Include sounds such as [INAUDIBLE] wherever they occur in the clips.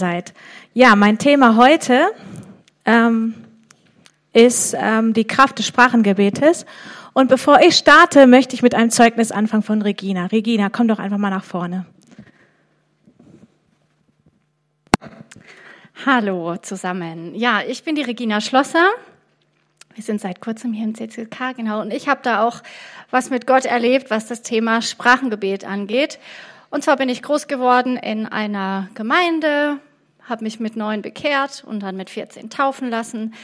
seid. Ja, mein Thema heute ähm, ist ähm, die Kraft des Sprachengebetes. Und bevor ich starte, möchte ich mit einem Zeugnis anfangen von Regina. Regina, komm doch einfach mal nach vorne. Hallo zusammen. Ja, ich bin die Regina Schlosser. Wir sind seit kurzem hier im CCK, genau. Und ich habe da auch was mit Gott erlebt, was das Thema Sprachengebet angeht. Und zwar bin ich groß geworden in einer Gemeinde, habe mich mit neun bekehrt und dann mit 14 taufen lassen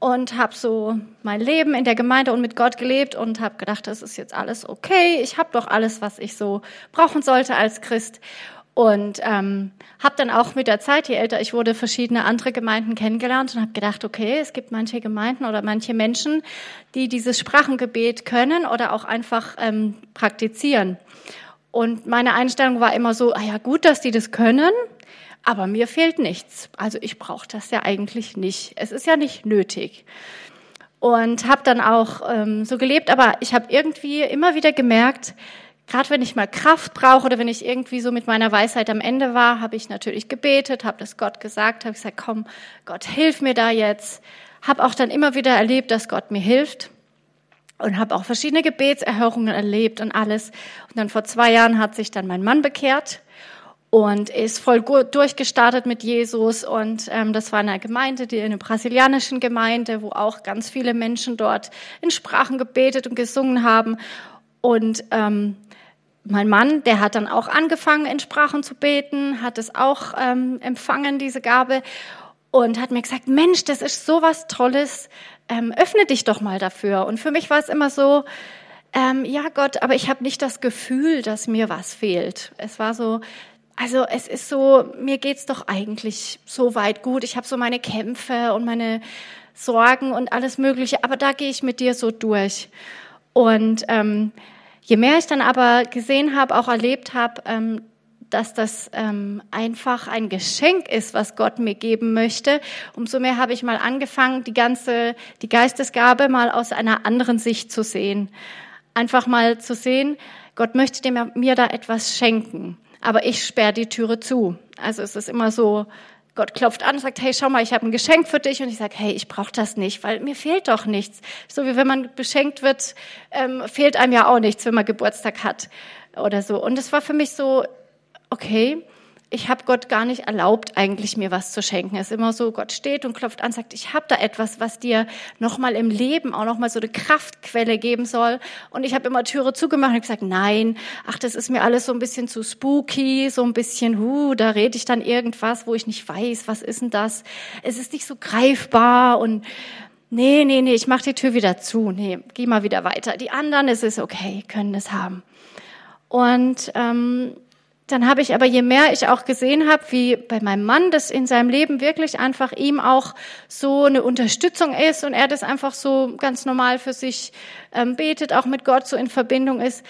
und habe so mein Leben in der Gemeinde und mit Gott gelebt und habe gedacht, das ist jetzt alles okay. Ich habe doch alles, was ich so brauchen sollte als Christ. Und ähm, habe dann auch mit der Zeit, je älter ich wurde, verschiedene andere Gemeinden kennengelernt und habe gedacht, okay, es gibt manche Gemeinden oder manche Menschen, die dieses Sprachengebet können oder auch einfach ähm, praktizieren. Und meine Einstellung war immer so, ah ja gut, dass die das können, aber mir fehlt nichts. Also ich brauche das ja eigentlich nicht. Es ist ja nicht nötig. Und habe dann auch ähm, so gelebt, aber ich habe irgendwie immer wieder gemerkt, gerade wenn ich mal Kraft brauche oder wenn ich irgendwie so mit meiner Weisheit am Ende war, habe ich natürlich gebetet, habe das Gott gesagt, habe gesagt, komm, Gott, hilf mir da jetzt. Habe auch dann immer wieder erlebt, dass Gott mir hilft und habe auch verschiedene Gebetserhörungen erlebt und alles. Und dann vor zwei Jahren hat sich dann mein Mann bekehrt und ist voll gut durchgestartet mit Jesus. Und ähm, das war eine Gemeinde, die eine brasilianischen Gemeinde, wo auch ganz viele Menschen dort in Sprachen gebetet und gesungen haben. Und ähm, mein Mann, der hat dann auch angefangen, in Sprachen zu beten, hat es auch ähm, empfangen, diese Gabe, und hat mir gesagt, Mensch, das ist so was Tolles, ähm, öffne dich doch mal dafür. Und für mich war es immer so, ähm, ja Gott, aber ich habe nicht das Gefühl, dass mir was fehlt. Es war so, also es ist so, mir geht's doch eigentlich so weit gut. Ich habe so meine Kämpfe und meine Sorgen und alles Mögliche, aber da gehe ich mit dir so durch. Und ähm, je mehr ich dann aber gesehen habe, auch erlebt habe, ähm, dass das ähm, einfach ein Geschenk ist, was Gott mir geben möchte. Umso mehr habe ich mal angefangen, die ganze, die Geistesgabe mal aus einer anderen Sicht zu sehen. Einfach mal zu sehen, Gott möchte mir da etwas schenken aber ich sperre die Türe zu. Also es ist immer so, Gott klopft an und sagt, hey, schau mal, ich habe ein Geschenk für dich. Und ich sage, hey, ich brauche das nicht, weil mir fehlt doch nichts. So wie wenn man beschenkt wird, ähm, fehlt einem ja auch nichts, wenn man Geburtstag hat oder so. Und es war für mich so, okay, ich habe Gott gar nicht erlaubt, eigentlich mir was zu schenken. Es ist immer so, Gott steht und klopft an, sagt, ich habe da etwas, was dir nochmal im Leben auch nochmal so eine Kraftquelle geben soll. Und ich habe immer Türe zugemacht und gesagt, nein, ach, das ist mir alles so ein bisschen zu spooky, so ein bisschen, hu, da rede ich dann irgendwas, wo ich nicht weiß, was ist denn das? Es ist nicht so greifbar und nee, nee, nee, ich mache die Tür wieder zu. Nee, geh mal wieder weiter. Die anderen, es ist okay, können es haben. Und ähm, dann habe ich aber, je mehr ich auch gesehen habe, wie bei meinem Mann das in seinem Leben wirklich einfach ihm auch so eine Unterstützung ist und er das einfach so ganz normal für sich ähm, betet, auch mit Gott so in Verbindung ist,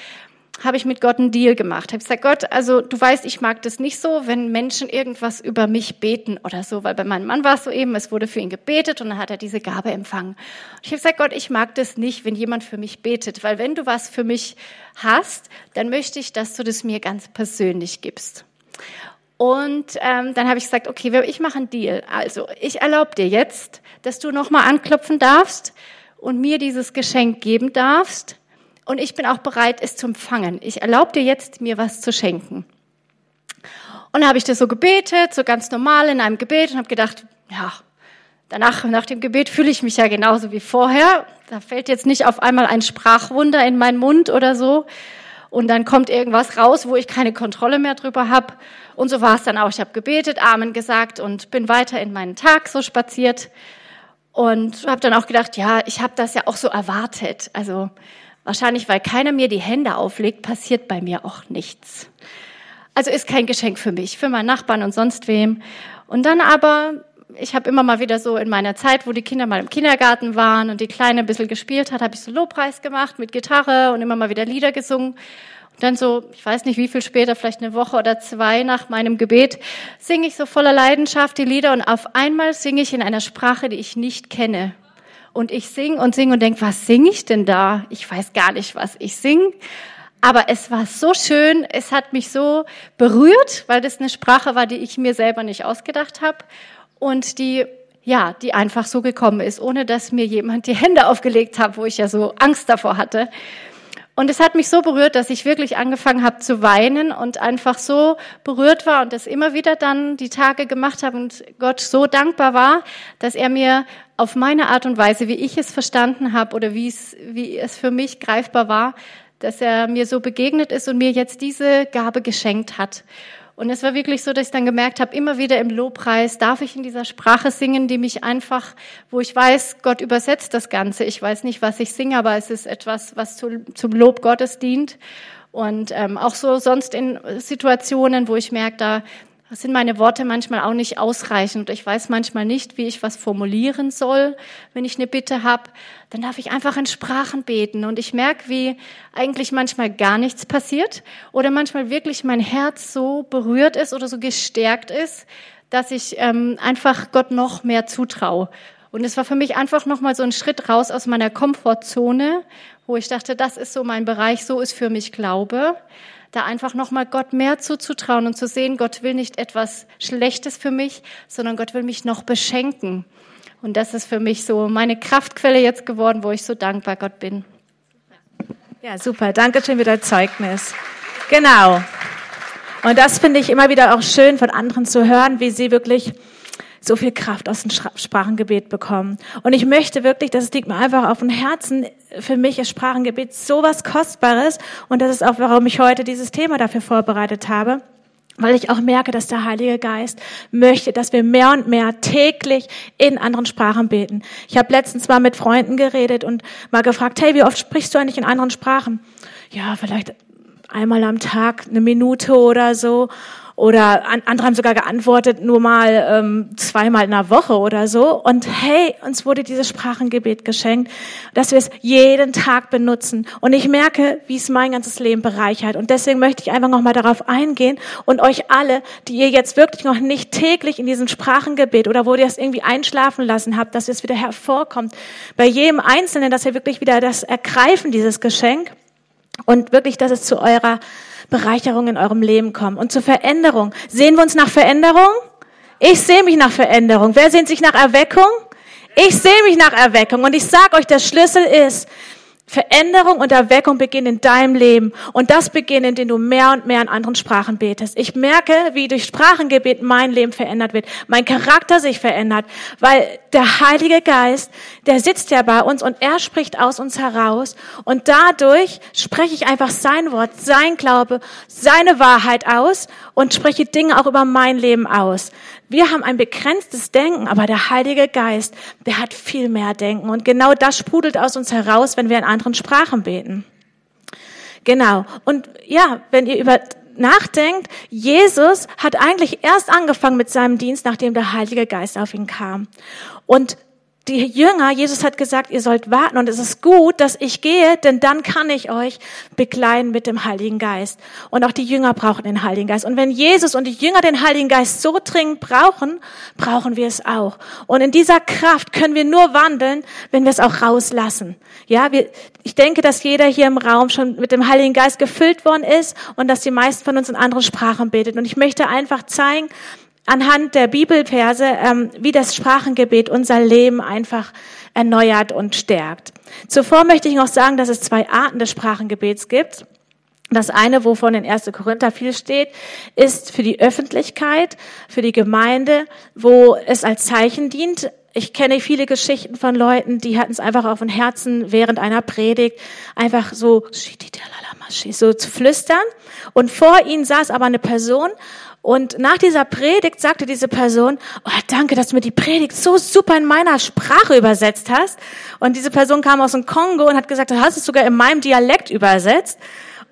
habe ich mit Gott einen Deal gemacht. Habe gesagt, Gott, also du weißt, ich mag das nicht so, wenn Menschen irgendwas über mich beten oder so, weil bei meinem Mann war es so eben, es wurde für ihn gebetet und dann hat er diese Gabe empfangen. Und ich habe gesagt, Gott, ich mag das nicht, wenn jemand für mich betet, weil wenn du was für mich hast, dann möchte ich, dass du das mir ganz persönlich gibst. Und ähm, dann habe ich gesagt, okay, ich mache einen Deal. Also ich erlaube dir jetzt, dass du nochmal anklopfen darfst und mir dieses Geschenk geben darfst und ich bin auch bereit, es zu empfangen. Ich erlaube dir jetzt, mir was zu schenken. Und dann habe ich das so gebetet, so ganz normal in einem Gebet und habe gedacht, ja, danach, nach dem Gebet fühle ich mich ja genauso wie vorher. Da fällt jetzt nicht auf einmal ein Sprachwunder in meinen Mund oder so. Und dann kommt irgendwas raus, wo ich keine Kontrolle mehr drüber habe. Und so war es dann auch. Ich habe gebetet, Amen gesagt und bin weiter in meinen Tag so spaziert. Und habe dann auch gedacht, ja, ich habe das ja auch so erwartet. Also Wahrscheinlich, weil keiner mir die Hände auflegt, passiert bei mir auch nichts. Also ist kein Geschenk für mich, für meinen Nachbarn und sonst wem. Und dann aber, ich habe immer mal wieder so in meiner Zeit, wo die Kinder mal im Kindergarten waren und die Kleine ein bisschen gespielt hat, habe ich so Lobpreis gemacht mit Gitarre und immer mal wieder Lieder gesungen. Und dann so, ich weiß nicht wie viel später, vielleicht eine Woche oder zwei nach meinem Gebet, singe ich so voller Leidenschaft die Lieder und auf einmal singe ich in einer Sprache, die ich nicht kenne. Und ich sing und sing und denk, was singe ich denn da? Ich weiß gar nicht, was ich sing. Aber es war so schön, es hat mich so berührt, weil das eine Sprache war, die ich mir selber nicht ausgedacht habe und die ja, die einfach so gekommen ist, ohne dass mir jemand die Hände aufgelegt hat, wo ich ja so Angst davor hatte. Und es hat mich so berührt, dass ich wirklich angefangen habe zu weinen und einfach so berührt war und das immer wieder dann die Tage gemacht habe und Gott so dankbar war, dass er mir auf meine Art und Weise, wie ich es verstanden habe oder wie es, wie es für mich greifbar war, dass er mir so begegnet ist und mir jetzt diese Gabe geschenkt hat. Und es war wirklich so, dass ich dann gemerkt habe, immer wieder im Lobpreis darf ich in dieser Sprache singen, die mich einfach, wo ich weiß, Gott übersetzt das Ganze. Ich weiß nicht, was ich singe, aber es ist etwas, was zu, zum Lob Gottes dient. Und ähm, auch so sonst in Situationen, wo ich merke, da sind meine Worte manchmal auch nicht ausreichend. Ich weiß manchmal nicht, wie ich was formulieren soll, wenn ich eine Bitte habe. Dann darf ich einfach in Sprachen beten. Und ich merke, wie eigentlich manchmal gar nichts passiert oder manchmal wirklich mein Herz so berührt ist oder so gestärkt ist, dass ich ähm, einfach Gott noch mehr zutraue. Und es war für mich einfach nochmal so ein Schritt raus aus meiner Komfortzone, wo ich dachte, das ist so mein Bereich, so ist für mich Glaube da einfach nochmal Gott mehr zuzutrauen und zu sehen, Gott will nicht etwas Schlechtes für mich, sondern Gott will mich noch beschenken. Und das ist für mich so meine Kraftquelle jetzt geworden, wo ich so dankbar Gott bin. Ja, super. Danke schön für dein Zeugnis. Genau. Und das finde ich immer wieder auch schön von anderen zu hören, wie sie wirklich so viel Kraft aus dem Sprachengebet bekommen. Und ich möchte wirklich, das liegt mir einfach auf dem Herzen, für mich ist Sprachengebet so was Kostbares. Und das ist auch, warum ich heute dieses Thema dafür vorbereitet habe weil ich auch merke, dass der Heilige Geist möchte, dass wir mehr und mehr täglich in anderen Sprachen beten. Ich habe letztens mal mit Freunden geredet und mal gefragt, hey, wie oft sprichst du eigentlich in anderen Sprachen? Ja, vielleicht einmal am Tag, eine Minute oder so. Oder andere haben sogar geantwortet, nur mal ähm, zweimal in der Woche oder so. Und hey, uns wurde dieses Sprachengebet geschenkt, dass wir es jeden Tag benutzen. Und ich merke, wie es mein ganzes Leben bereichert. Und deswegen möchte ich einfach nochmal darauf eingehen und euch alle, die ihr jetzt wirklich noch nicht täglich in diesem Sprachengebet oder wo ihr es irgendwie einschlafen lassen habt, dass es wieder hervorkommt, bei jedem Einzelnen, dass ihr wirklich wieder das ergreifen, dieses Geschenk. Und wirklich, dass es zu eurer Bereicherung in eurem Leben kommen und zur Veränderung. Sehen wir uns nach Veränderung? Ich sehe mich nach Veränderung. Wer sehnt sich nach Erweckung? Ich sehe mich nach Erweckung. Und ich sage euch, der Schlüssel ist, Veränderung und Erweckung beginnen in deinem Leben. Und das beginnt, indem du mehr und mehr in anderen Sprachen betest. Ich merke, wie durch Sprachengebet mein Leben verändert wird, mein Charakter sich verändert, weil der Heilige Geist, der sitzt ja bei uns und er spricht aus uns heraus. Und dadurch spreche ich einfach sein Wort, sein Glaube, seine Wahrheit aus und spreche Dinge auch über mein Leben aus. Wir haben ein begrenztes Denken, aber der Heilige Geist, der hat viel mehr Denken. Und genau das sprudelt aus uns heraus, wenn wir in anderen Sprachen beten. Genau. Und ja, wenn ihr über nachdenkt, Jesus hat eigentlich erst angefangen mit seinem Dienst, nachdem der Heilige Geist auf ihn kam. Und die Jünger, Jesus hat gesagt, ihr sollt warten und es ist gut, dass ich gehe, denn dann kann ich euch begleiten mit dem Heiligen Geist. Und auch die Jünger brauchen den Heiligen Geist. Und wenn Jesus und die Jünger den Heiligen Geist so dringend brauchen, brauchen wir es auch. Und in dieser Kraft können wir nur wandeln, wenn wir es auch rauslassen. Ja, wir, ich denke, dass jeder hier im Raum schon mit dem Heiligen Geist gefüllt worden ist und dass die meisten von uns in anderen Sprachen betet. Und ich möchte einfach zeigen, anhand der Bibelverse, ähm, wie das Sprachengebet unser Leben einfach erneuert und stärkt. Zuvor möchte ich noch sagen, dass es zwei Arten des Sprachengebets gibt. Das eine, wovon in 1. Korinther viel steht, ist für die Öffentlichkeit, für die Gemeinde, wo es als Zeichen dient. Ich kenne viele Geschichten von Leuten, die hatten es einfach auf dem Herzen während einer Predigt, einfach so, so zu flüstern. Und vor ihnen saß aber eine Person und nach dieser Predigt sagte diese Person, oh, danke, dass du mir die Predigt so super in meiner Sprache übersetzt hast. Und diese Person kam aus dem Kongo und hat gesagt, du hast es sogar in meinem Dialekt übersetzt.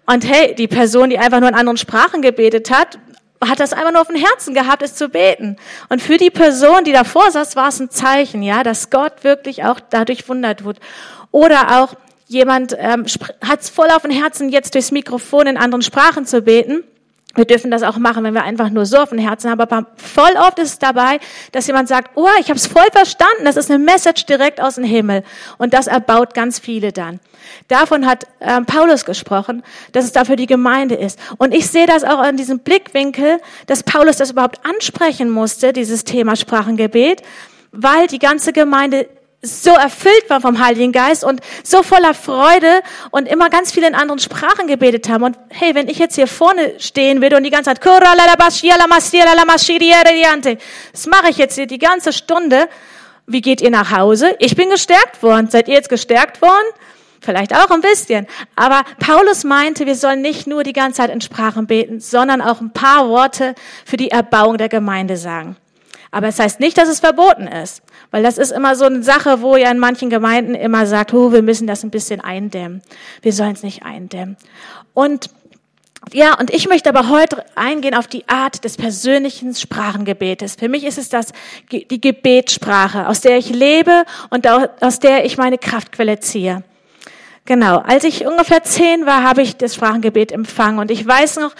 Und hey, die Person, die einfach nur in anderen Sprachen gebetet hat, hat das einfach nur auf dem Herzen gehabt, es zu beten. Und für die Person, die davor saß, war es ein Zeichen, ja, dass Gott wirklich auch dadurch wundert wird. Oder auch jemand ähm, hat es voll auf dem Herzen, jetzt durchs Mikrofon in anderen Sprachen zu beten. Wir dürfen das auch machen, wenn wir einfach nur so auf dem Herzen haben. Aber voll oft ist es dabei, dass jemand sagt, oh, ich habe es voll verstanden, das ist eine Message direkt aus dem Himmel. Und das erbaut ganz viele dann. Davon hat ähm, Paulus gesprochen, dass es dafür die Gemeinde ist. Und ich sehe das auch an diesem Blickwinkel, dass Paulus das überhaupt ansprechen musste, dieses Thema Sprachengebet, weil die ganze Gemeinde so erfüllt war vom Heiligen Geist und so voller Freude und immer ganz viele in anderen Sprachen gebetet haben. Und hey, wenn ich jetzt hier vorne stehen würde und die ganze Zeit, das mache ich jetzt hier die ganze Stunde. Wie geht ihr nach Hause? Ich bin gestärkt worden. Seid ihr jetzt gestärkt worden? Vielleicht auch ein bisschen. Aber Paulus meinte, wir sollen nicht nur die ganze Zeit in Sprachen beten, sondern auch ein paar Worte für die Erbauung der Gemeinde sagen. Aber es heißt nicht, dass es verboten ist. Weil das ist immer so eine Sache, wo ja in manchen Gemeinden immer sagt, oh, wir müssen das ein bisschen eindämmen. Wir sollen es nicht eindämmen. Und ja, und ich möchte aber heute eingehen auf die Art des persönlichen Sprachengebetes. Für mich ist es das, die Gebetssprache, aus der ich lebe und aus der ich meine Kraftquelle ziehe. Genau, als ich ungefähr zehn war, habe ich das Sprachengebet empfangen. Und ich weiß noch,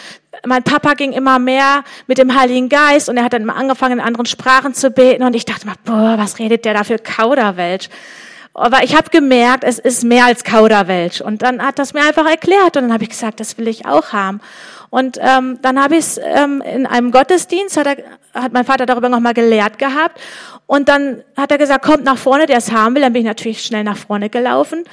mein Papa ging immer mehr mit dem Heiligen Geist und er hat dann immer angefangen, in anderen Sprachen zu beten. Und ich dachte mal, boah, was redet der da für Kauderwelsch? Aber ich habe gemerkt, es ist mehr als Kauderwelsch. Und dann hat das mir einfach erklärt. Und dann habe ich gesagt, das will ich auch haben. Und ähm, dann habe ich es ähm, in einem Gottesdienst, hat, er, hat mein Vater darüber nochmal gelehrt gehabt. Und dann hat er gesagt, kommt nach vorne, der es haben will. Dann bin ich natürlich schnell nach vorne gelaufen.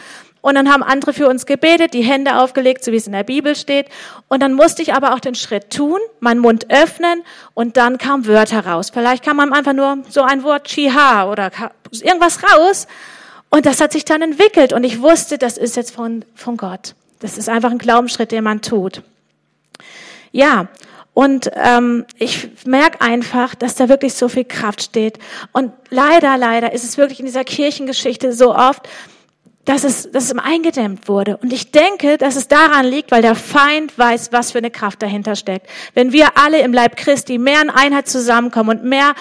Und dann haben andere für uns gebetet, die Hände aufgelegt, so wie es in der Bibel steht. Und dann musste ich aber auch den Schritt tun, meinen Mund öffnen und dann kamen Wörter raus. Vielleicht kam man einfach nur so ein Wort Chiha oder irgendwas raus. Und das hat sich dann entwickelt und ich wusste, das ist jetzt von, von Gott. Das ist einfach ein Glaubensschritt, den man tut. Ja, und ähm, ich merke einfach, dass da wirklich so viel Kraft steht. Und leider, leider ist es wirklich in dieser Kirchengeschichte so oft, dass es, dass es eingedämmt wurde. Und ich denke, dass es daran liegt, weil der Feind weiß, was für eine Kraft dahinter steckt. Wenn wir alle im Leib Christi mehr in Einheit zusammenkommen und mehr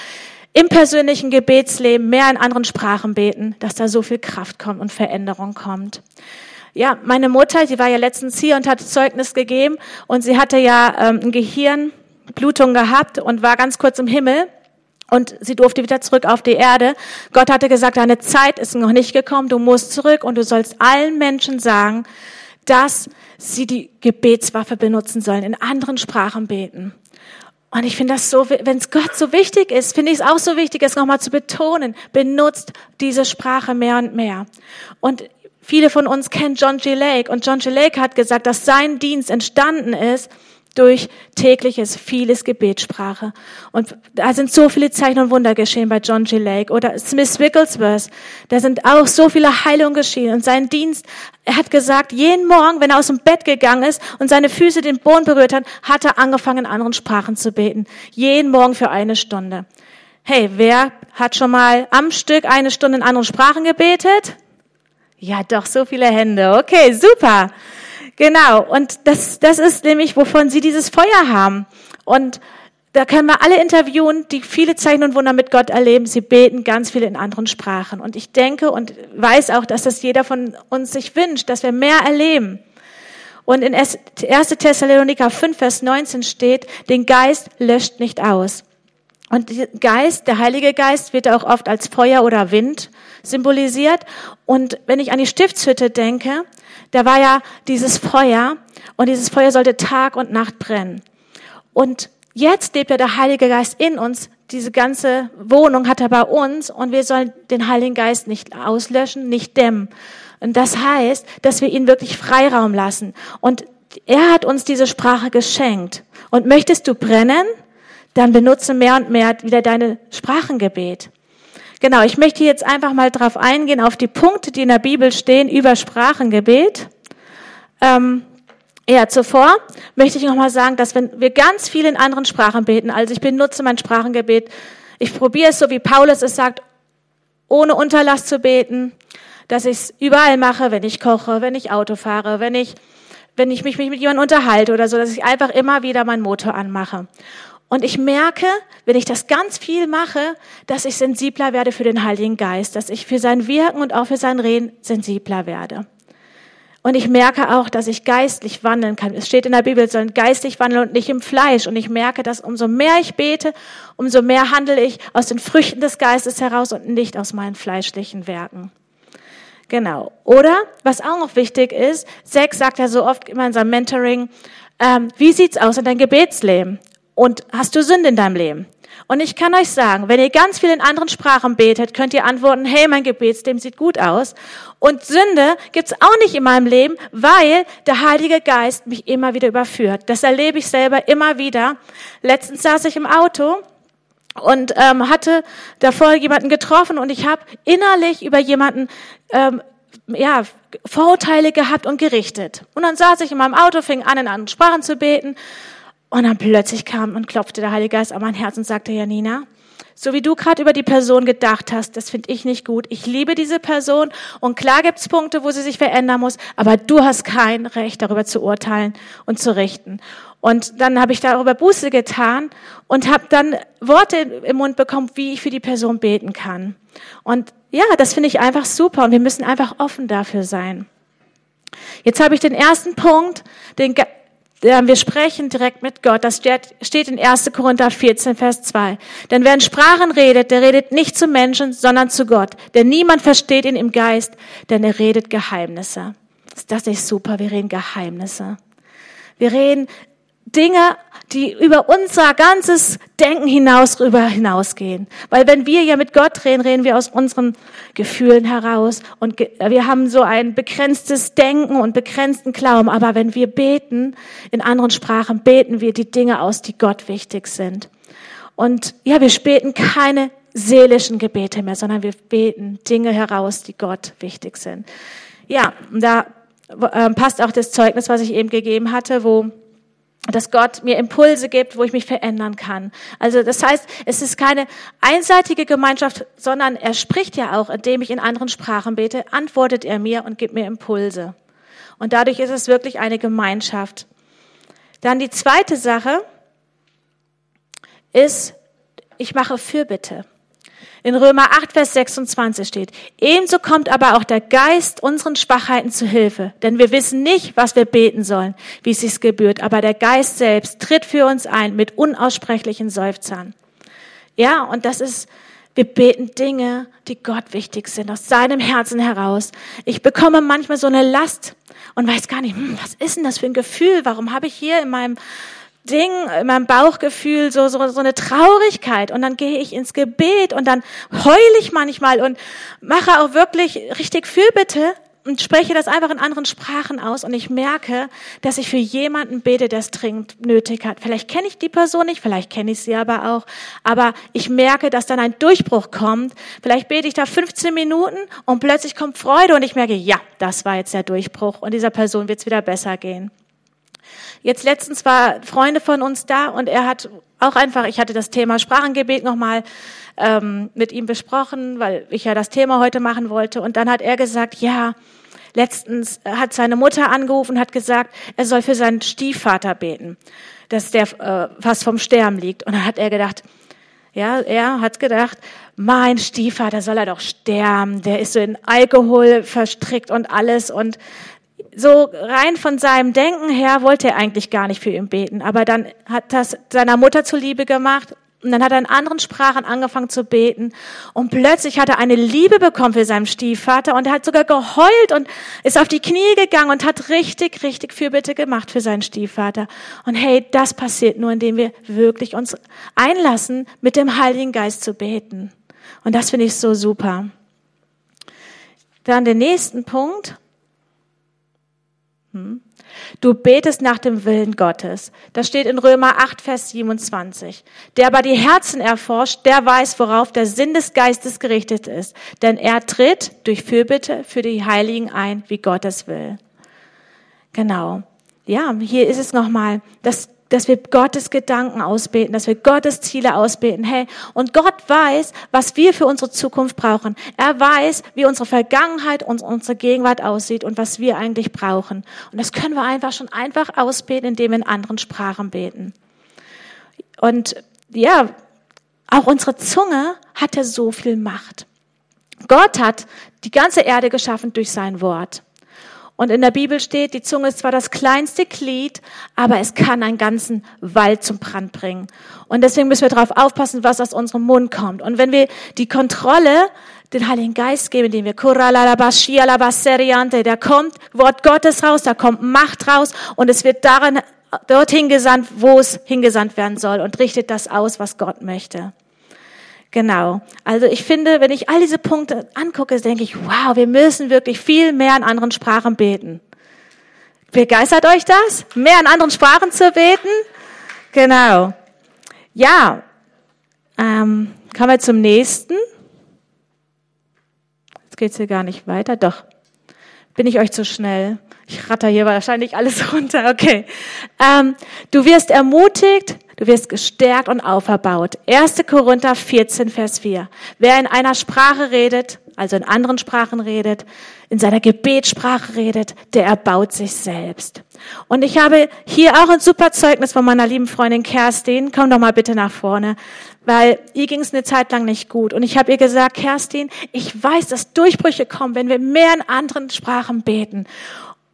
im persönlichen Gebetsleben, mehr in anderen Sprachen beten, dass da so viel Kraft kommt und Veränderung kommt. Ja, meine Mutter, sie war ja letztens hier und hat Zeugnis gegeben und sie hatte ja ähm, ein Gehirnblutung gehabt und war ganz kurz im Himmel und sie durfte wieder zurück auf die Erde. Gott hatte gesagt, deine Zeit ist noch nicht gekommen, du musst zurück und du sollst allen Menschen sagen, dass sie die Gebetswaffe benutzen sollen, in anderen Sprachen beten. Und ich finde das so, wenn es Gott so wichtig ist, finde ich es auch so wichtig, es nochmal zu betonen. Benutzt diese Sprache mehr und mehr. Und viele von uns kennen John G. Lake und John G. Lake hat gesagt, dass sein Dienst entstanden ist, durch tägliches, vieles Gebetssprache. Und da sind so viele Zeichen und Wunder geschehen bei John G. Lake oder Smith Wigglesworth. Da sind auch so viele Heilungen geschehen. Und sein Dienst, er hat gesagt, jeden Morgen, wenn er aus dem Bett gegangen ist und seine Füße den Boden berührt hat, hat er angefangen, in anderen Sprachen zu beten. Jeden Morgen für eine Stunde. Hey, wer hat schon mal am Stück eine Stunde in anderen Sprachen gebetet? Ja, doch, so viele Hände. Okay, super. Genau, und das, das ist nämlich, wovon sie dieses Feuer haben. Und da können wir alle interviewen, die viele Zeichen und Wunder mit Gott erleben. Sie beten ganz viel in anderen Sprachen. Und ich denke und weiß auch, dass das jeder von uns sich wünscht, dass wir mehr erleben. Und in 1. Thessaloniker 5, Vers 19 steht, den Geist löscht nicht aus. Und Geist, der Heilige Geist wird auch oft als Feuer oder Wind symbolisiert. Und wenn ich an die Stiftshütte denke, da war ja dieses Feuer und dieses Feuer sollte Tag und Nacht brennen. Und jetzt lebt ja der Heilige Geist in uns. Diese ganze Wohnung hat er bei uns und wir sollen den Heiligen Geist nicht auslöschen, nicht dämmen. Und das heißt, dass wir ihn wirklich Freiraum lassen. Und er hat uns diese Sprache geschenkt. Und möchtest du brennen? Dann benutze mehr und mehr wieder deine Sprachengebet. Genau, ich möchte jetzt einfach mal drauf eingehen, auf die Punkte, die in der Bibel stehen über Sprachengebet. Ähm, ja, zuvor möchte ich nochmal sagen, dass wenn wir ganz viel in anderen Sprachen beten, also ich benutze mein Sprachengebet, ich probiere es so, wie Paulus es sagt, ohne Unterlass zu beten, dass ich es überall mache, wenn ich koche, wenn ich Auto fahre, wenn ich, wenn ich mich mit jemandem unterhalte oder so, dass ich einfach immer wieder meinen Motor anmache. Und ich merke, wenn ich das ganz viel mache, dass ich sensibler werde für den Heiligen Geist, dass ich für sein Wirken und auch für sein Reden sensibler werde. Und ich merke auch, dass ich geistlich wandeln kann. Es steht in der Bibel, sollen geistlich wandeln und nicht im Fleisch. Und ich merke, dass umso mehr ich bete, umso mehr handle ich aus den Früchten des Geistes heraus und nicht aus meinen fleischlichen Werken. Genau. Oder, was auch noch wichtig ist, Sex sagt ja so oft immer in seinem Mentoring, ähm, wie sieht's aus in deinem Gebetsleben? Und hast du Sünde in deinem Leben? Und ich kann euch sagen, wenn ihr ganz viel in anderen Sprachen betet, könnt ihr antworten, hey, mein Gebetsleben sieht gut aus. Und Sünde gibt's auch nicht in meinem Leben, weil der Heilige Geist mich immer wieder überführt. Das erlebe ich selber immer wieder. Letztens saß ich im Auto und ähm, hatte davor jemanden getroffen und ich habe innerlich über jemanden ähm, ja, Vorurteile gehabt und gerichtet. Und dann saß ich in meinem Auto, fing an, in anderen Sprachen zu beten und dann plötzlich kam und klopfte der Heilige Geist an mein Herz und sagte, Janina, so wie du gerade über die Person gedacht hast, das finde ich nicht gut. Ich liebe diese Person und klar gibt's Punkte, wo sie sich verändern muss, aber du hast kein Recht, darüber zu urteilen und zu richten. Und dann habe ich darüber Buße getan und habe dann Worte im Mund bekommen, wie ich für die Person beten kann. Und ja, das finde ich einfach super und wir müssen einfach offen dafür sein. Jetzt habe ich den ersten Punkt, den wir sprechen direkt mit Gott. Das steht in 1. Korinther 14, Vers 2. Denn wer in Sprachen redet, der redet nicht zu Menschen, sondern zu Gott. Denn niemand versteht ihn im Geist, denn er redet Geheimnisse. Ist das nicht super? Wir reden Geheimnisse. Wir reden Dinge, die über unser ganzes Denken hinaus rüber hinausgehen. Weil wenn wir ja mit Gott reden, reden wir aus unseren Gefühlen heraus und wir haben so ein begrenztes Denken und begrenzten Glauben. Aber wenn wir beten, in anderen Sprachen beten wir die Dinge aus, die Gott wichtig sind. Und ja, wir beten keine seelischen Gebete mehr, sondern wir beten Dinge heraus, die Gott wichtig sind. Ja, da äh, passt auch das Zeugnis, was ich eben gegeben hatte, wo dass Gott mir Impulse gibt, wo ich mich verändern kann. Also das heißt, es ist keine einseitige Gemeinschaft, sondern er spricht ja auch, indem ich in anderen Sprachen bete, antwortet er mir und gibt mir Impulse. Und dadurch ist es wirklich eine Gemeinschaft. Dann die zweite Sache ist, ich mache Fürbitte. In Römer 8, Vers 26 steht, ebenso kommt aber auch der Geist unseren Schwachheiten zu Hilfe, denn wir wissen nicht, was wir beten sollen, wie es sich gebührt, aber der Geist selbst tritt für uns ein mit unaussprechlichen Seufzern. Ja, und das ist, wir beten Dinge, die Gott wichtig sind, aus seinem Herzen heraus. Ich bekomme manchmal so eine Last und weiß gar nicht, hm, was ist denn das für ein Gefühl? Warum habe ich hier in meinem Ding, in meinem Bauchgefühl so, so, so eine Traurigkeit und dann gehe ich ins Gebet und dann heule ich manchmal und mache auch wirklich richtig Fürbitte und spreche das einfach in anderen Sprachen aus und ich merke, dass ich für jemanden bete, der es dringend nötig hat. Vielleicht kenne ich die Person nicht, vielleicht kenne ich sie aber auch, aber ich merke, dass dann ein Durchbruch kommt. Vielleicht bete ich da 15 Minuten und plötzlich kommt Freude und ich merke, ja, das war jetzt der Durchbruch und dieser Person wird es wieder besser gehen. Jetzt letztens war Freunde von uns da und er hat auch einfach, ich hatte das Thema Sprachengebet nochmal ähm, mit ihm besprochen, weil ich ja das Thema heute machen wollte. Und dann hat er gesagt, ja, letztens hat seine Mutter angerufen und hat gesagt, er soll für seinen Stiefvater beten, dass der äh, fast vom Sterben liegt. Und dann hat er gedacht, ja, er hat gedacht, mein Stiefvater soll er doch sterben, der ist so in Alkohol verstrickt und alles und so rein von seinem Denken her wollte er eigentlich gar nicht für ihn beten, aber dann hat das seiner Mutter zuliebe gemacht und dann hat er in anderen Sprachen angefangen zu beten und plötzlich hat er eine Liebe bekommen für seinen Stiefvater und er hat sogar geheult und ist auf die Knie gegangen und hat richtig, richtig Fürbitte gemacht für seinen Stiefvater. Und hey, das passiert nur, indem wir wirklich uns einlassen, mit dem Heiligen Geist zu beten. Und das finde ich so super. Dann den nächsten Punkt. Hm? Du betest nach dem Willen Gottes. Das steht in Römer 8, Vers 27. Der aber die Herzen erforscht, der weiß, worauf der Sinn des Geistes gerichtet ist. Denn er tritt durch Fürbitte für die Heiligen ein, wie Gott es will. Genau. Ja, hier ist es nochmal, dass dass wir Gottes Gedanken ausbeten, dass wir Gottes Ziele ausbeten. Hey, und Gott weiß, was wir für unsere Zukunft brauchen. Er weiß, wie unsere Vergangenheit und unsere Gegenwart aussieht und was wir eigentlich brauchen. Und das können wir einfach schon einfach ausbeten, indem wir in anderen Sprachen beten. Und ja, auch unsere Zunge hat ja so viel Macht. Gott hat die ganze Erde geschaffen durch sein Wort. Und in der Bibel steht, die Zunge ist zwar das kleinste Glied, aber es kann einen ganzen Wald zum Brand bringen. Und deswegen müssen wir darauf aufpassen, was aus unserem Mund kommt. Und wenn wir die Kontrolle den Heiligen Geist geben, indem wir da kommt Wort Gottes raus, da kommt Macht raus und es wird daran, dorthin gesandt, wo es hingesandt werden soll und richtet das aus, was Gott möchte. Genau. Also ich finde, wenn ich all diese Punkte angucke, denke ich, wow, wir müssen wirklich viel mehr in anderen Sprachen beten. Begeistert euch das? Mehr in anderen Sprachen zu beten? Genau. Ja. Ähm, kommen wir zum nächsten. Jetzt geht's hier gar nicht weiter. Doch. Bin ich euch zu schnell? Ich ratter hier wahrscheinlich alles [LAUGHS] runter. Okay. Ähm, du wirst ermutigt, Du wirst gestärkt und auferbaut. 1. Korinther 14, Vers 4. Wer in einer Sprache redet, also in anderen Sprachen redet, in seiner Gebetssprache redet, der erbaut sich selbst. Und ich habe hier auch ein super Zeugnis von meiner lieben Freundin Kerstin. Komm doch mal bitte nach vorne, weil ihr ging es eine Zeit lang nicht gut. Und ich habe ihr gesagt, Kerstin, ich weiß, dass Durchbrüche kommen, wenn wir mehr in anderen Sprachen beten.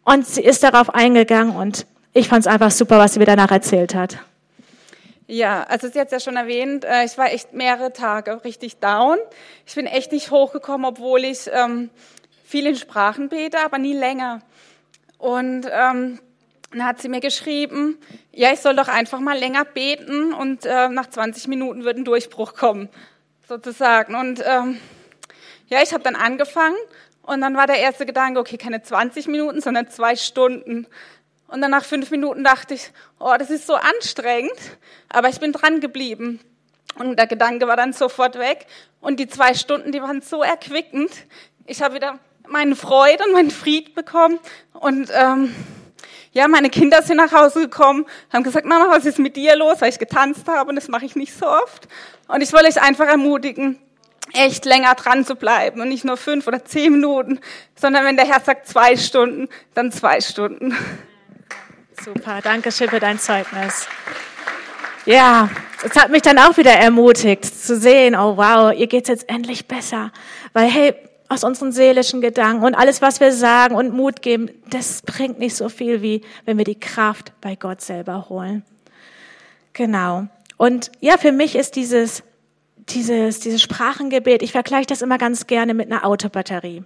Und sie ist darauf eingegangen und ich fand es einfach super, was sie mir danach erzählt hat. Ja, also sie hat es ja schon erwähnt, äh, ich war echt mehrere Tage richtig down. Ich bin echt nicht hochgekommen, obwohl ich ähm, viel in Sprachen bete, aber nie länger. Und ähm, dann hat sie mir geschrieben, ja, ich soll doch einfach mal länger beten und äh, nach 20 Minuten wird ein Durchbruch kommen, sozusagen. Und ähm, ja, ich habe dann angefangen und dann war der erste Gedanke, okay, keine 20 Minuten, sondern zwei Stunden. Und dann nach fünf Minuten dachte ich, oh, das ist so anstrengend. Aber ich bin dran geblieben. Und der Gedanke war dann sofort weg. Und die zwei Stunden, die waren so erquickend. Ich habe wieder meine Freude und meinen Fried bekommen. Und ähm, ja, meine Kinder sind nach Hause gekommen, haben gesagt, Mama, was ist mit dir los? Weil ich getanzt habe und das mache ich nicht so oft. Und ich wollte euch einfach ermutigen, echt länger dran zu bleiben und nicht nur fünf oder zehn Minuten, sondern wenn der Herr sagt zwei Stunden, dann zwei Stunden. Super, danke schön für dein Zeugnis. Ja, es hat mich dann auch wieder ermutigt zu sehen, oh wow, ihr geht's jetzt endlich besser. Weil hey, aus unseren seelischen Gedanken und alles, was wir sagen und Mut geben, das bringt nicht so viel, wie wenn wir die Kraft bei Gott selber holen. Genau. Und ja, für mich ist dieses, dieses, dieses Sprachengebet, ich vergleiche das immer ganz gerne mit einer Autobatterie.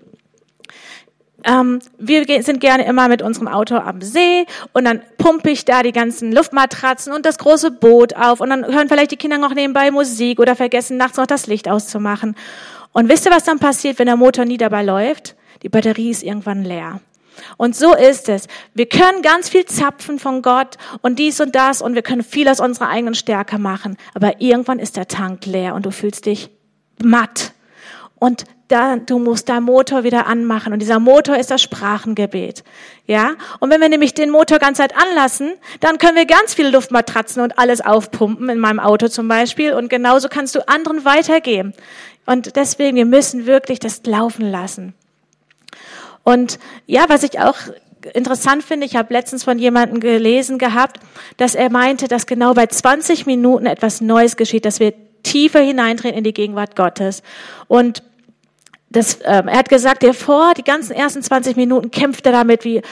Ähm, wir sind gerne immer mit unserem Auto am See und dann pumpe ich da die ganzen Luftmatratzen und das große Boot auf und dann hören vielleicht die Kinder noch nebenbei Musik oder vergessen nachts noch das Licht auszumachen. Und wisst ihr, was dann passiert, wenn der Motor nie dabei läuft? Die Batterie ist irgendwann leer. Und so ist es. Wir können ganz viel zapfen von Gott und dies und das und wir können viel aus unserer eigenen Stärke machen. Aber irgendwann ist der Tank leer und du fühlst dich matt. Und da, du musst deinen Motor wieder anmachen. Und dieser Motor ist das Sprachengebet. Ja? Und wenn wir nämlich den Motor ganz Zeit anlassen, dann können wir ganz viele Luftmatratzen und alles aufpumpen, in meinem Auto zum Beispiel. Und genauso kannst du anderen weitergeben. Und deswegen, wir müssen wirklich das laufen lassen. Und ja, was ich auch interessant finde, ich habe letztens von jemandem gelesen gehabt, dass er meinte, dass genau bei 20 Minuten etwas Neues geschieht, dass wir tiefer hineintreten in die Gegenwart Gottes. Und das, ähm, er hat gesagt, der vor, die ganzen ersten 20 Minuten kämpft er damit wie,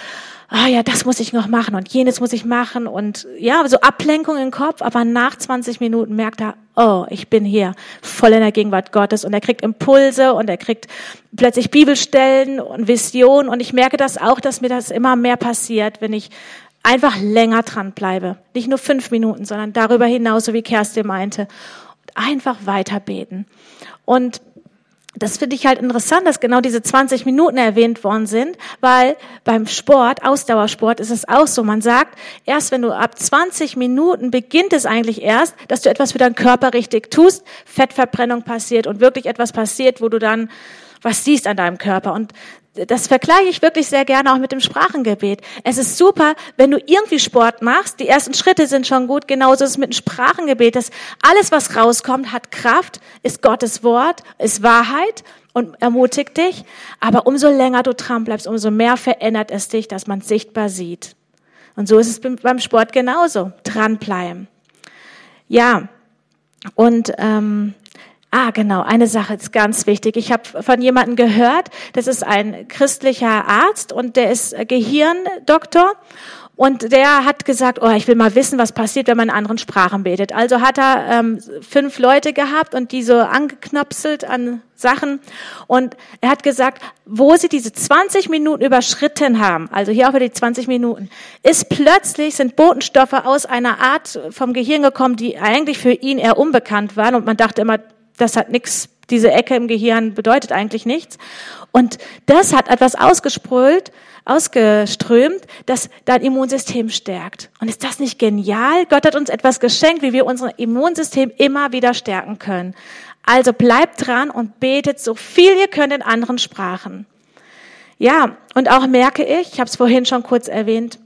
ah ja, das muss ich noch machen und jenes muss ich machen und ja, so Ablenkung im Kopf, aber nach 20 Minuten merkt er, oh, ich bin hier voll in der Gegenwart Gottes und er kriegt Impulse und er kriegt plötzlich Bibelstellen und Visionen und ich merke das auch, dass mir das immer mehr passiert, wenn ich einfach länger dran bleibe. Nicht nur fünf Minuten, sondern darüber hinaus, so wie Kerstin meinte. Und einfach weiter beten. Und das finde ich halt interessant, dass genau diese 20 Minuten erwähnt worden sind, weil beim Sport, Ausdauersport, ist es auch so. Man sagt, erst wenn du ab 20 Minuten beginnt es eigentlich erst, dass du etwas für deinen Körper richtig tust, Fettverbrennung passiert und wirklich etwas passiert, wo du dann was siehst an deinem Körper. Und das vergleiche ich wirklich sehr gerne auch mit dem Sprachengebet. Es ist super, wenn du irgendwie Sport machst. Die ersten Schritte sind schon gut. Genauso ist es mit dem Sprachengebet. Das alles, was rauskommt, hat Kraft, ist Gottes Wort, ist Wahrheit und ermutigt dich. Aber umso länger du dran bleibst, umso mehr verändert es dich, dass man sichtbar sieht. Und so ist es beim Sport genauso. Dranbleiben. Ja. Und ähm, Ah, genau, eine Sache ist ganz wichtig. Ich habe von jemandem gehört, das ist ein christlicher Arzt und der ist Gehirndoktor und der hat gesagt, oh, ich will mal wissen, was passiert, wenn man in anderen Sprachen betet. Also hat er ähm, fünf Leute gehabt und die so angeknopselt an Sachen. Und er hat gesagt, wo sie diese 20 Minuten überschritten haben, also hier auch wieder die 20 Minuten, ist plötzlich, sind Botenstoffe aus einer Art vom Gehirn gekommen, die eigentlich für ihn eher unbekannt waren. Und man dachte immer, das hat nichts, diese Ecke im Gehirn bedeutet eigentlich nichts. Und das hat etwas ausgesprüht, ausgeströmt, das dein Immunsystem stärkt. Und ist das nicht genial? Gott hat uns etwas geschenkt, wie wir unser Immunsystem immer wieder stärken können. Also bleibt dran und betet so viel ihr könnt in anderen Sprachen. Ja, und auch merke ich, ich habe es vorhin schon kurz erwähnt,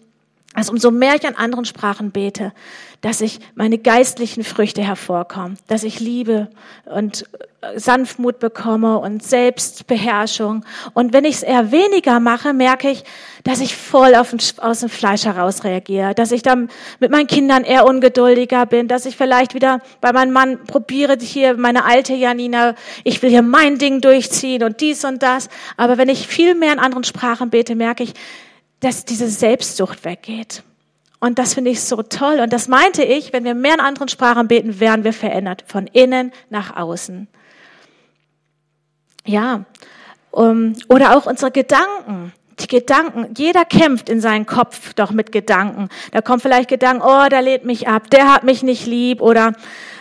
also umso mehr ich an anderen Sprachen bete, dass ich meine geistlichen Früchte hervorkommen, dass ich Liebe und äh, Sanftmut bekomme und Selbstbeherrschung. Und wenn ich es eher weniger mache, merke ich, dass ich voll auf den, aus dem Fleisch heraus reagiere, dass ich dann mit meinen Kindern eher ungeduldiger bin, dass ich vielleicht wieder bei meinem Mann probiere, hier meine alte Janina, ich will hier mein Ding durchziehen und dies und das. Aber wenn ich viel mehr in anderen Sprachen bete, merke ich, dass diese Selbstsucht weggeht. Und das finde ich so toll. Und das meinte ich, wenn wir mehr in anderen Sprachen beten, werden wir verändert, von innen nach außen. Ja, um, oder auch unsere Gedanken. Die Gedanken, jeder kämpft in seinen Kopf doch mit Gedanken. Da kommen vielleicht Gedanken, oh, der lädt mich ab, der hat mich nicht lieb oder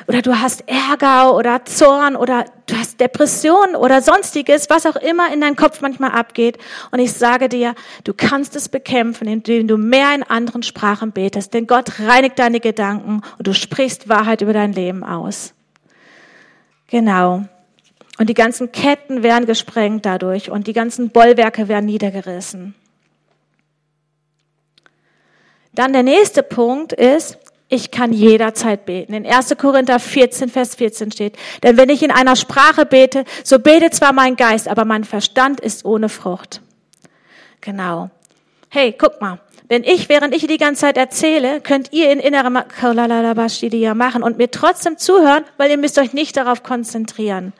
oder du hast Ärger oder Zorn oder du hast Depression oder sonstiges, was auch immer in deinem Kopf manchmal abgeht. Und ich sage dir, du kannst es bekämpfen, indem du mehr in anderen Sprachen betest. Denn Gott reinigt deine Gedanken und du sprichst Wahrheit über dein Leben aus. Genau. Und die ganzen Ketten werden gesprengt dadurch und die ganzen Bollwerke werden niedergerissen. Dann der nächste Punkt ist, ich kann jederzeit beten. In 1. Korinther 14, Vers 14 steht, denn wenn ich in einer Sprache bete, so betet zwar mein Geist, aber mein Verstand ist ohne Frucht. Genau. Hey, guck mal. Wenn ich, während ich die ganze Zeit erzähle, könnt ihr in innerem machen und mir trotzdem zuhören, weil ihr müsst euch nicht darauf konzentrieren.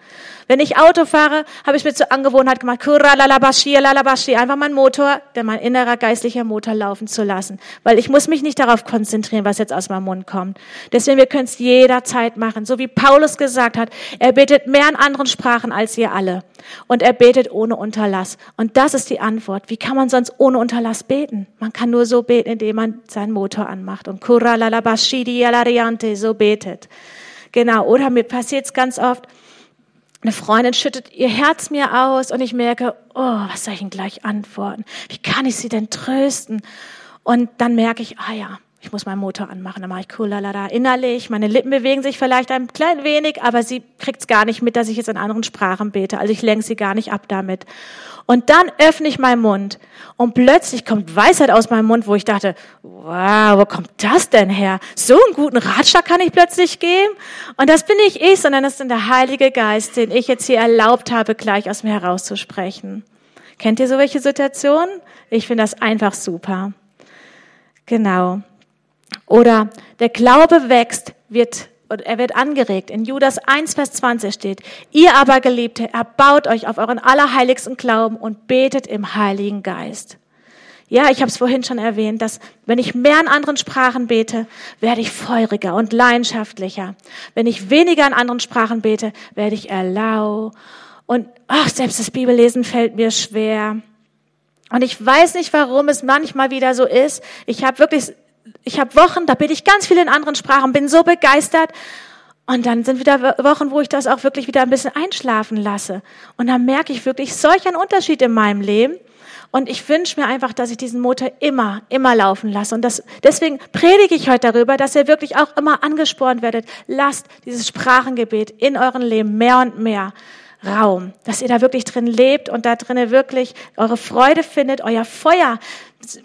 Wenn ich Auto fahre, habe ich mir zur Angewohnheit gemacht, einfach meinen Motor, der mein innerer geistlicher Motor laufen zu lassen. Weil ich muss mich nicht darauf konzentrieren, was jetzt aus meinem Mund kommt. Deswegen, wir können es jederzeit machen. So wie Paulus gesagt hat, er betet mehr in anderen Sprachen als ihr alle. Und er betet ohne Unterlass. Und das ist die Antwort. Wie kann man sonst ohne Unterlass beten? Man kann nur so beten, indem man seinen Motor anmacht und so betet. Genau. Oder mir passiert es ganz oft, eine Freundin schüttet ihr Herz mir aus und ich merke, oh, was soll ich denn gleich antworten? Wie kann ich sie denn trösten? Und dann merke ich, ah ja, ich muss meinen Motor anmachen, dann mache ich cool, lalala, innerlich. Meine Lippen bewegen sich vielleicht ein klein wenig, aber sie kriegt es gar nicht mit, dass ich jetzt in anderen Sprachen bete. Also ich lenke sie gar nicht ab damit. Und dann öffne ich meinen Mund und plötzlich kommt Weisheit aus meinem Mund, wo ich dachte, wow, wo kommt das denn her? So einen guten Ratschlag kann ich plötzlich geben? Und das bin nicht ich, sondern das ist der Heilige Geist, den ich jetzt hier erlaubt habe, gleich aus mir herauszusprechen. Kennt ihr so welche Situationen? Ich finde das einfach super. Genau. Oder der Glaube wächst, wird er wird angeregt. In Judas 1, Vers 20 steht, ihr aber Geliebte, erbaut euch auf euren allerheiligsten Glauben und betet im Heiligen Geist. Ja, ich habe es vorhin schon erwähnt, dass wenn ich mehr in anderen Sprachen bete, werde ich feuriger und leidenschaftlicher. Wenn ich weniger in anderen Sprachen bete, werde ich erlau. Und ach, selbst das Bibellesen fällt mir schwer. Und ich weiß nicht, warum es manchmal wieder so ist. Ich habe wirklich ich habe Wochen, da bete ich ganz viel in anderen Sprachen, bin so begeistert. Und dann sind wieder Wochen, wo ich das auch wirklich wieder ein bisschen einschlafen lasse. Und dann merke ich wirklich solch einen Unterschied in meinem Leben. Und ich wünsche mir einfach, dass ich diesen Motor immer, immer laufen lasse. Und das, deswegen predige ich heute darüber, dass ihr wirklich auch immer angespornt werdet. Lasst dieses Sprachengebet in euren Leben mehr und mehr Raum, dass ihr da wirklich drin lebt und da drinnen wirklich eure Freude findet, euer Feuer,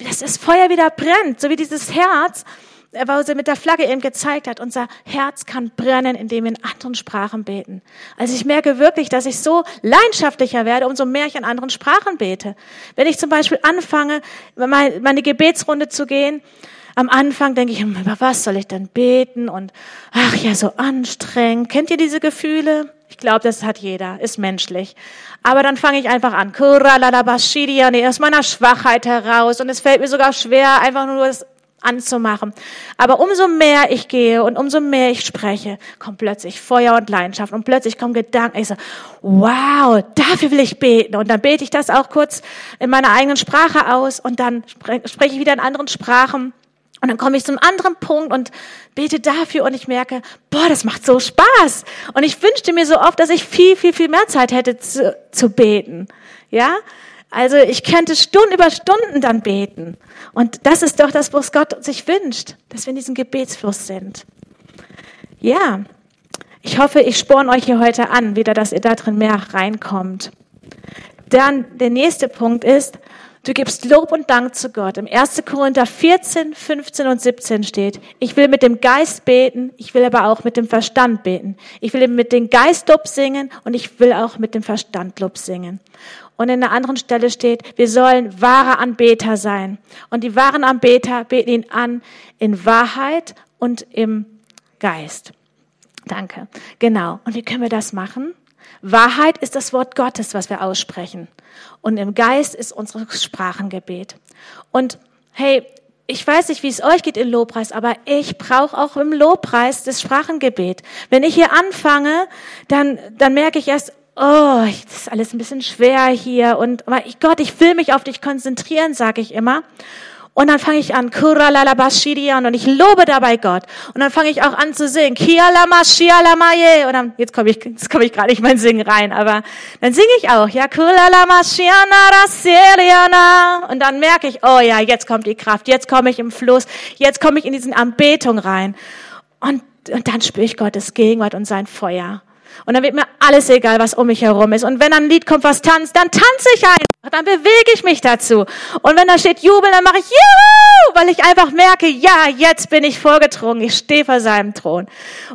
dass das Feuer wieder brennt, so wie dieses Herz, äh, was sie mit der Flagge eben gezeigt hat. Unser Herz kann brennen, indem wir in anderen Sprachen beten. Also ich merke wirklich, dass ich so leidenschaftlicher werde, umso mehr ich in anderen Sprachen bete. Wenn ich zum Beispiel anfange, meine Gebetsrunde zu gehen, am Anfang denke ich, über was soll ich denn beten? Und ach ja, so anstrengend. Kennt ihr diese Gefühle? Ich glaube, das hat jeder, ist menschlich. Aber dann fange ich einfach an. Aus meiner Schwachheit heraus. Und es fällt mir sogar schwer, einfach nur das anzumachen. Aber umso mehr ich gehe und umso mehr ich spreche, kommt plötzlich Feuer und Leidenschaft und plötzlich kommen Gedanken. Ich so, wow, dafür will ich beten. Und dann bete ich das auch kurz in meiner eigenen Sprache aus und dann spreche ich wieder in anderen Sprachen. Und dann komme ich zum anderen Punkt und bete dafür und ich merke, boah, das macht so Spaß. Und ich wünschte mir so oft, dass ich viel, viel, viel mehr Zeit hätte zu, zu beten. Ja? Also ich könnte Stunden über Stunden dann beten. Und das ist doch das, was Gott sich wünscht, dass wir in diesem Gebetsfluss sind. Ja, ich hoffe, ich sporn euch hier heute an, wieder, dass ihr da drin mehr reinkommt. Dann der nächste Punkt ist, du gibst Lob und Dank zu Gott. Im 1. Korinther 14, 15 und 17 steht, ich will mit dem Geist beten, ich will aber auch mit dem Verstand beten. Ich will mit dem Geist Lob singen und ich will auch mit dem Verstand Lob singen. Und in einer anderen Stelle steht, wir sollen wahre Anbeter sein. Und die wahren Anbeter beten ihn an in Wahrheit und im Geist. Danke. Genau. Und wie können wir das machen? Wahrheit ist das Wort Gottes, was wir aussprechen. Und im Geist ist unsere Sprachengebet. Und hey, ich weiß nicht, wie es euch geht im Lobpreis, aber ich brauche auch im Lobpreis das Sprachengebet. Wenn ich hier anfange, dann, dann merke ich erst, oh, das ist alles ein bisschen schwer hier und Gott, ich will mich auf dich konzentrieren, sage ich immer. Und dann fange ich an, Kuralalabashidian, und ich lobe dabei Gott. Und dann fange ich auch an zu singen, Kialamashialamaye. Und dann, jetzt komme ich, jetzt komme ich gerade nicht mein Singen rein, aber dann singe ich auch, ja, Kulalamashiana Und dann merke ich, oh ja, jetzt kommt die Kraft, jetzt komme ich im Fluss, jetzt komme ich in diesen Anbetung rein. Und, und dann spüre ich Gottes Gegenwart und sein Feuer. Und dann wird mir alles egal, was um mich herum ist. Und wenn ein Lied kommt, was tanzt, dann tanze ich einfach. Dann bewege ich mich dazu. Und wenn da steht Jubel, dann mache ich Juhu, weil ich einfach merke, ja, jetzt bin ich vorgedrungen. Ich stehe vor seinem Thron.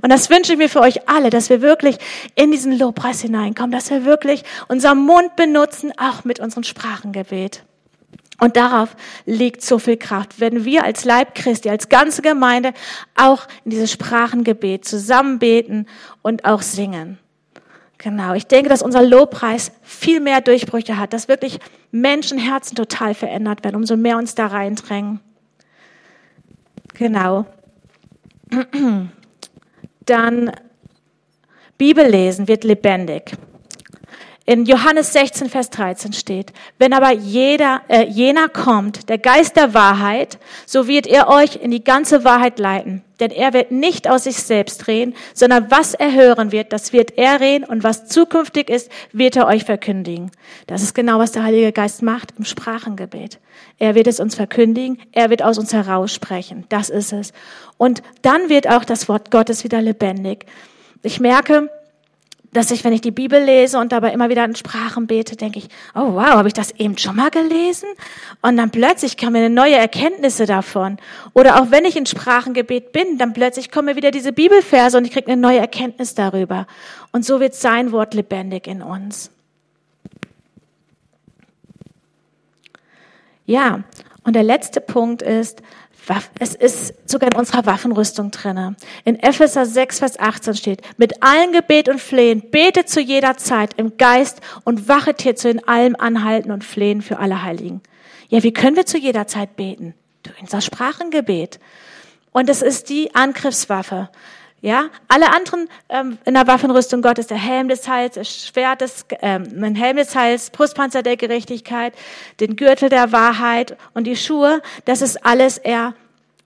Und das wünsche ich mir für euch alle, dass wir wirklich in diesen Lobpreis hineinkommen, dass wir wirklich unseren Mund benutzen, auch mit unserem Sprachengebet. Und darauf liegt so viel Kraft, wenn wir als Leib Christi, als ganze Gemeinde auch in dieses Sprachengebet zusammen beten und auch singen. Genau, ich denke, dass unser Lobpreis viel mehr Durchbrüche hat, dass wirklich Menschenherzen total verändert werden, umso mehr uns da reindrängen. Genau. [CLEARS THROAT] Dann Bibel lesen wird lebendig. In Johannes 16, Vers 13 steht, wenn aber jeder, äh, jener kommt, der Geist der Wahrheit, so wird er euch in die ganze Wahrheit leiten. Denn er wird nicht aus sich selbst reden, sondern was er hören wird, das wird er reden und was zukünftig ist, wird er euch verkündigen. Das ist genau, was der Heilige Geist macht im Sprachengebet. Er wird es uns verkündigen, er wird aus uns heraussprechen. Das ist es. Und dann wird auch das Wort Gottes wieder lebendig. Ich merke, dass ich, wenn ich die Bibel lese und dabei immer wieder in Sprachen bete, denke ich, oh wow, habe ich das eben schon mal gelesen? Und dann plötzlich kommen mir neue Erkenntnisse davon. Oder auch wenn ich in Sprachengebet bin, dann plötzlich kommen mir wieder diese Bibelverse und ich kriege eine neue Erkenntnis darüber. Und so wird sein Wort lebendig in uns. Ja, und der letzte Punkt ist, es ist sogar in unserer Waffenrüstung drinne. In Epheser 6, Vers 18 steht, mit allen Gebet und Flehen, betet zu jeder Zeit im Geist und wachet hierzu in allem Anhalten und Flehen für alle Heiligen. Ja, wie können wir zu jeder Zeit beten? Durch unser Sprachengebet. Und es ist die Angriffswaffe. Ja, alle anderen ähm, in der Waffenrüstung Gottes, der Helm des Heils, das Schwert des, ähm, ein Helm des Heils, Brustpanzer der Gerechtigkeit, den Gürtel der Wahrheit und die Schuhe, das ist alles eher,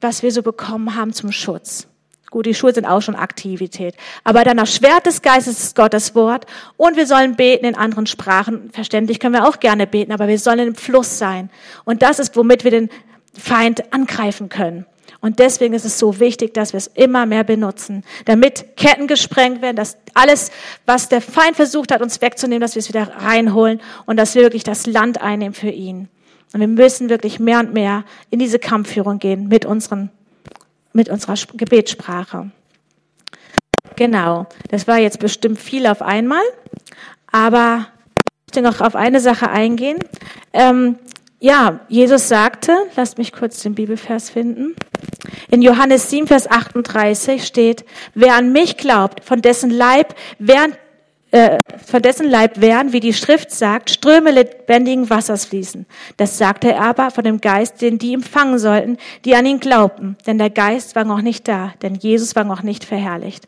was wir so bekommen haben zum Schutz. Gut, die Schuhe sind auch schon Aktivität. Aber dann das Schwert des Geistes ist Gottes Wort und wir sollen beten in anderen Sprachen. Verständlich können wir auch gerne beten, aber wir sollen im Fluss sein. Und das ist, womit wir den Feind angreifen können. Und deswegen ist es so wichtig, dass wir es immer mehr benutzen, damit Ketten gesprengt werden, dass alles, was der Feind versucht hat, uns wegzunehmen, dass wir es wieder reinholen und dass wir wirklich das Land einnehmen für ihn. Und wir müssen wirklich mehr und mehr in diese Kampfführung gehen mit, unseren, mit unserer Gebetssprache. Genau, das war jetzt bestimmt viel auf einmal, aber ich möchte noch auf eine Sache eingehen. Ähm, ja, Jesus sagte, lasst mich kurz den Bibelvers finden. In Johannes 7, Vers 38 steht, wer an mich glaubt, von dessen Leib werden, äh, von dessen Leib werden, wie die Schrift sagt, Ströme lebendigen Wassers fließen. Das sagte er aber von dem Geist, den die empfangen sollten, die an ihn glaubten. Denn der Geist war noch nicht da, denn Jesus war noch nicht verherrlicht.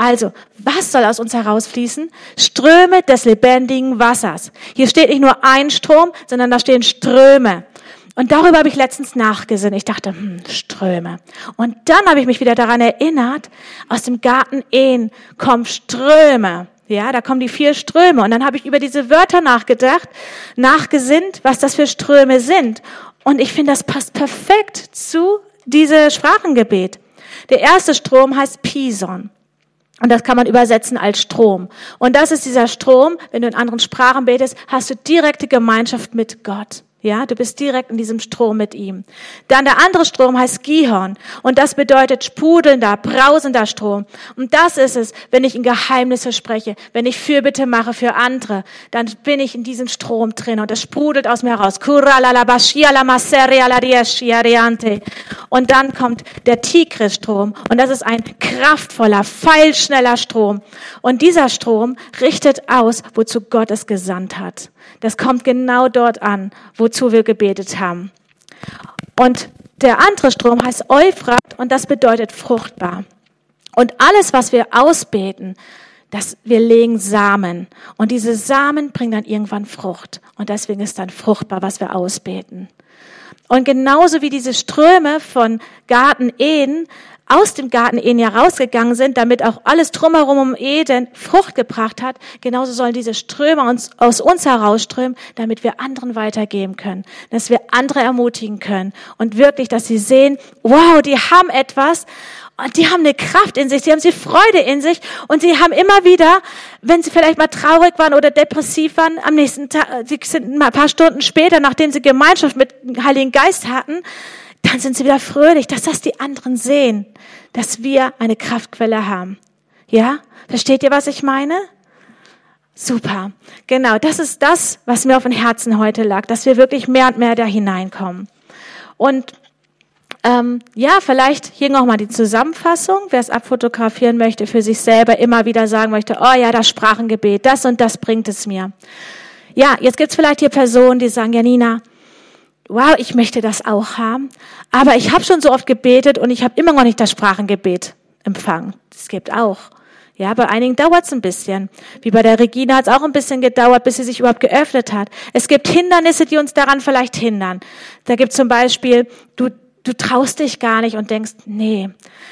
Also, was soll aus uns herausfließen? Ströme des lebendigen Wassers. Hier steht nicht nur ein Strom, sondern da stehen Ströme. Und darüber habe ich letztens nachgesinnt. Ich dachte, hm, Ströme. Und dann habe ich mich wieder daran erinnert, aus dem Garten Ehen kommen Ströme. Ja, da kommen die vier Ströme. Und dann habe ich über diese Wörter nachgedacht, nachgesinnt, was das für Ströme sind. Und ich finde, das passt perfekt zu diesem Sprachengebet. Der erste Strom heißt Pison. Und das kann man übersetzen als Strom. Und das ist dieser Strom, wenn du in anderen Sprachen betest, hast du direkte Gemeinschaft mit Gott. Ja, du bist direkt in diesem Strom mit ihm. Dann der andere Strom heißt Gihon und das bedeutet sprudelnder, brausender Strom. Und das ist es, wenn ich in Geheimnisse spreche, wenn ich Fürbitte mache für andere, dann bin ich in diesem Strom drin und es sprudelt aus mir heraus. Und dann kommt der Tigris-Strom und das ist ein kraftvoller, pfeilschneller Strom. Und dieser Strom richtet aus, wozu Gott es gesandt hat. Das kommt genau dort an, wozu wir gebetet haben. Und der andere Strom heißt Euphrat und das bedeutet fruchtbar. Und alles, was wir ausbeten, dass wir legen Samen und diese Samen bringen dann irgendwann Frucht und deswegen ist dann fruchtbar, was wir ausbeten. Und genauso wie diese Ströme von Garten Eden aus dem Garten Eden herausgegangen sind, damit auch alles drumherum um Eden Frucht gebracht hat, genauso sollen diese Ströme uns, aus uns herausströmen, damit wir anderen weitergeben können, dass wir andere ermutigen können und wirklich, dass sie sehen, wow, die haben etwas und die haben eine Kraft in sich, sie haben sie Freude in sich und sie haben immer wieder, wenn sie vielleicht mal traurig waren oder depressiv waren, am nächsten Tag, sie sind ein paar Stunden später, nachdem sie Gemeinschaft mit dem Heiligen Geist hatten, dann sind sie wieder fröhlich, dass das die anderen sehen, dass wir eine Kraftquelle haben. Ja? Versteht ihr, was ich meine? Super. Genau, das ist das, was mir auf dem Herzen heute lag, dass wir wirklich mehr und mehr da hineinkommen. Und ähm, ja, vielleicht hier nochmal die Zusammenfassung. Wer es abfotografieren möchte, für sich selber immer wieder sagen möchte, oh ja, das Sprachengebet, das und das bringt es mir. Ja, jetzt gibt's vielleicht hier Personen, die sagen, ja Nina, wow, ich möchte das auch haben. Aber ich habe schon so oft gebetet und ich habe immer noch nicht das Sprachengebet empfangen. Das gibt auch. Ja, bei einigen dauert es ein bisschen. Wie bei der Regina hat es auch ein bisschen gedauert, bis sie sich überhaupt geöffnet hat. Es gibt Hindernisse, die uns daran vielleicht hindern. Da gibt zum Beispiel, du, du traust dich gar nicht und denkst, nee,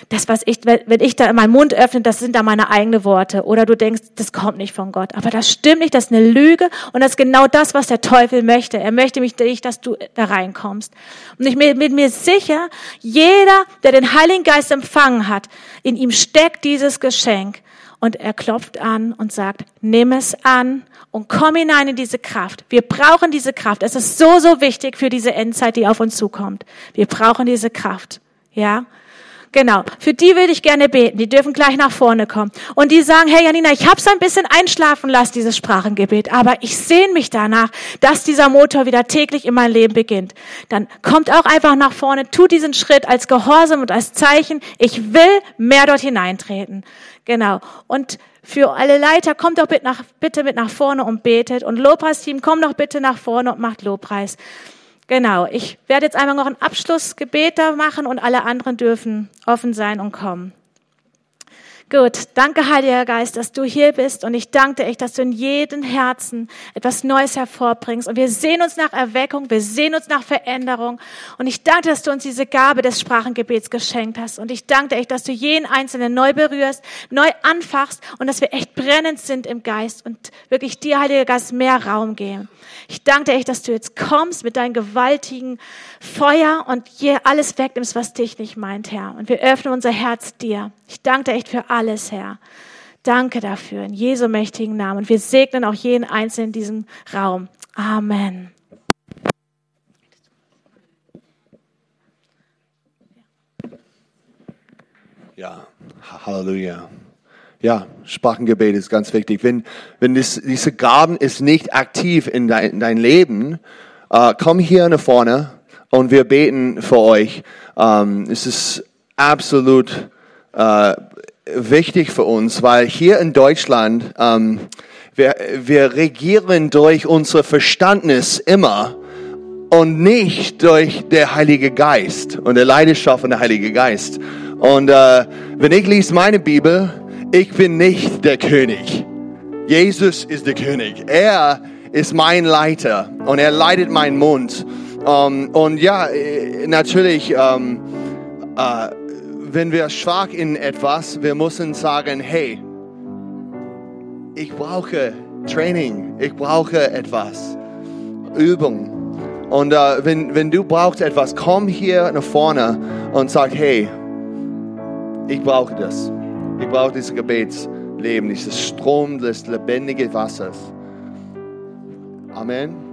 das, was ich, wenn ich da meinen Mund öffne, das sind da meine eigenen Worte. Oder du denkst, das kommt nicht von Gott. Aber das stimmt nicht, das ist eine Lüge und das ist genau das, was der Teufel möchte. Er möchte mich nicht, dass du da reinkommst. Und ich bin mir sicher, jeder, der den Heiligen Geist empfangen hat, in ihm steckt dieses Geschenk. Und er klopft an und sagt, nimm es an und komm hinein in diese Kraft. Wir brauchen diese Kraft. Es ist so, so wichtig für diese Endzeit, die auf uns zukommt. Wir brauchen diese Kraft. Ja? Genau. Für die würde ich gerne beten. Die dürfen gleich nach vorne kommen. Und die sagen, hey Janina, ich habe es ein bisschen einschlafen lassen, dieses Sprachengebet, aber ich sehne mich danach, dass dieser Motor wieder täglich in mein Leben beginnt. Dann kommt auch einfach nach vorne, tu diesen Schritt als Gehorsam und als Zeichen. Ich will mehr dort hineintreten. Genau. Und für alle Leiter, kommt doch bitte, nach, bitte mit nach vorne und betet. Und Lobpreisteam, komm doch bitte nach vorne und macht Lobpreis. Genau, ich werde jetzt einmal noch ein Abschlussgebet da machen und alle anderen dürfen offen sein und kommen. Gut, danke Heiliger Geist, dass du hier bist und ich danke dir echt, dass du in jedem Herzen etwas Neues hervorbringst und wir sehen uns nach Erweckung, wir sehen uns nach Veränderung und ich danke, dass du uns diese Gabe des Sprachengebets geschenkt hast und ich danke dir echt, dass du jeden Einzelnen neu berührst, neu anfachst und dass wir echt brennend sind im Geist und wirklich dir, Heiliger Geist, mehr Raum geben. Ich danke dir echt, dass du jetzt kommst mit deinem gewaltigen Feuer und hier alles wegnimmst, was dich nicht meint, Herr. Und wir öffnen unser Herz dir. Ich danke dir echt für alles, Herr. Danke dafür in Jesu mächtigen Namen. Wir segnen auch jeden Einzelnen in diesem Raum. Amen. Ja, Halleluja. Ja, Sprachengebet ist ganz wichtig. Wenn, wenn das, diese Gaben ist nicht aktiv in dein, in dein Leben äh, komm hier nach vorne und wir beten für euch. Ähm, es ist absolut äh, wichtig für uns, weil hier in Deutschland, ähm, wir, wir regieren durch unser Verstandnis immer und nicht durch der Heilige Geist und der Leidenschaft von der Heilige Geist. Und äh, wenn ich lese meine Bibel, ich bin nicht der König. Jesus ist der König. Er ist mein Leiter und er leitet meinen Mund. Um, und ja, äh, natürlich, um, uh, wenn wir schwach in etwas, wir müssen sagen, hey, ich brauche Training, ich brauche etwas, Übung. Und uh, wenn, wenn du brauchst etwas, komm hier nach vorne und sag, hey, ich brauche das. Ich brauche dieses Gebetsleben, dieses Strom des lebendigen Wassers. Amen.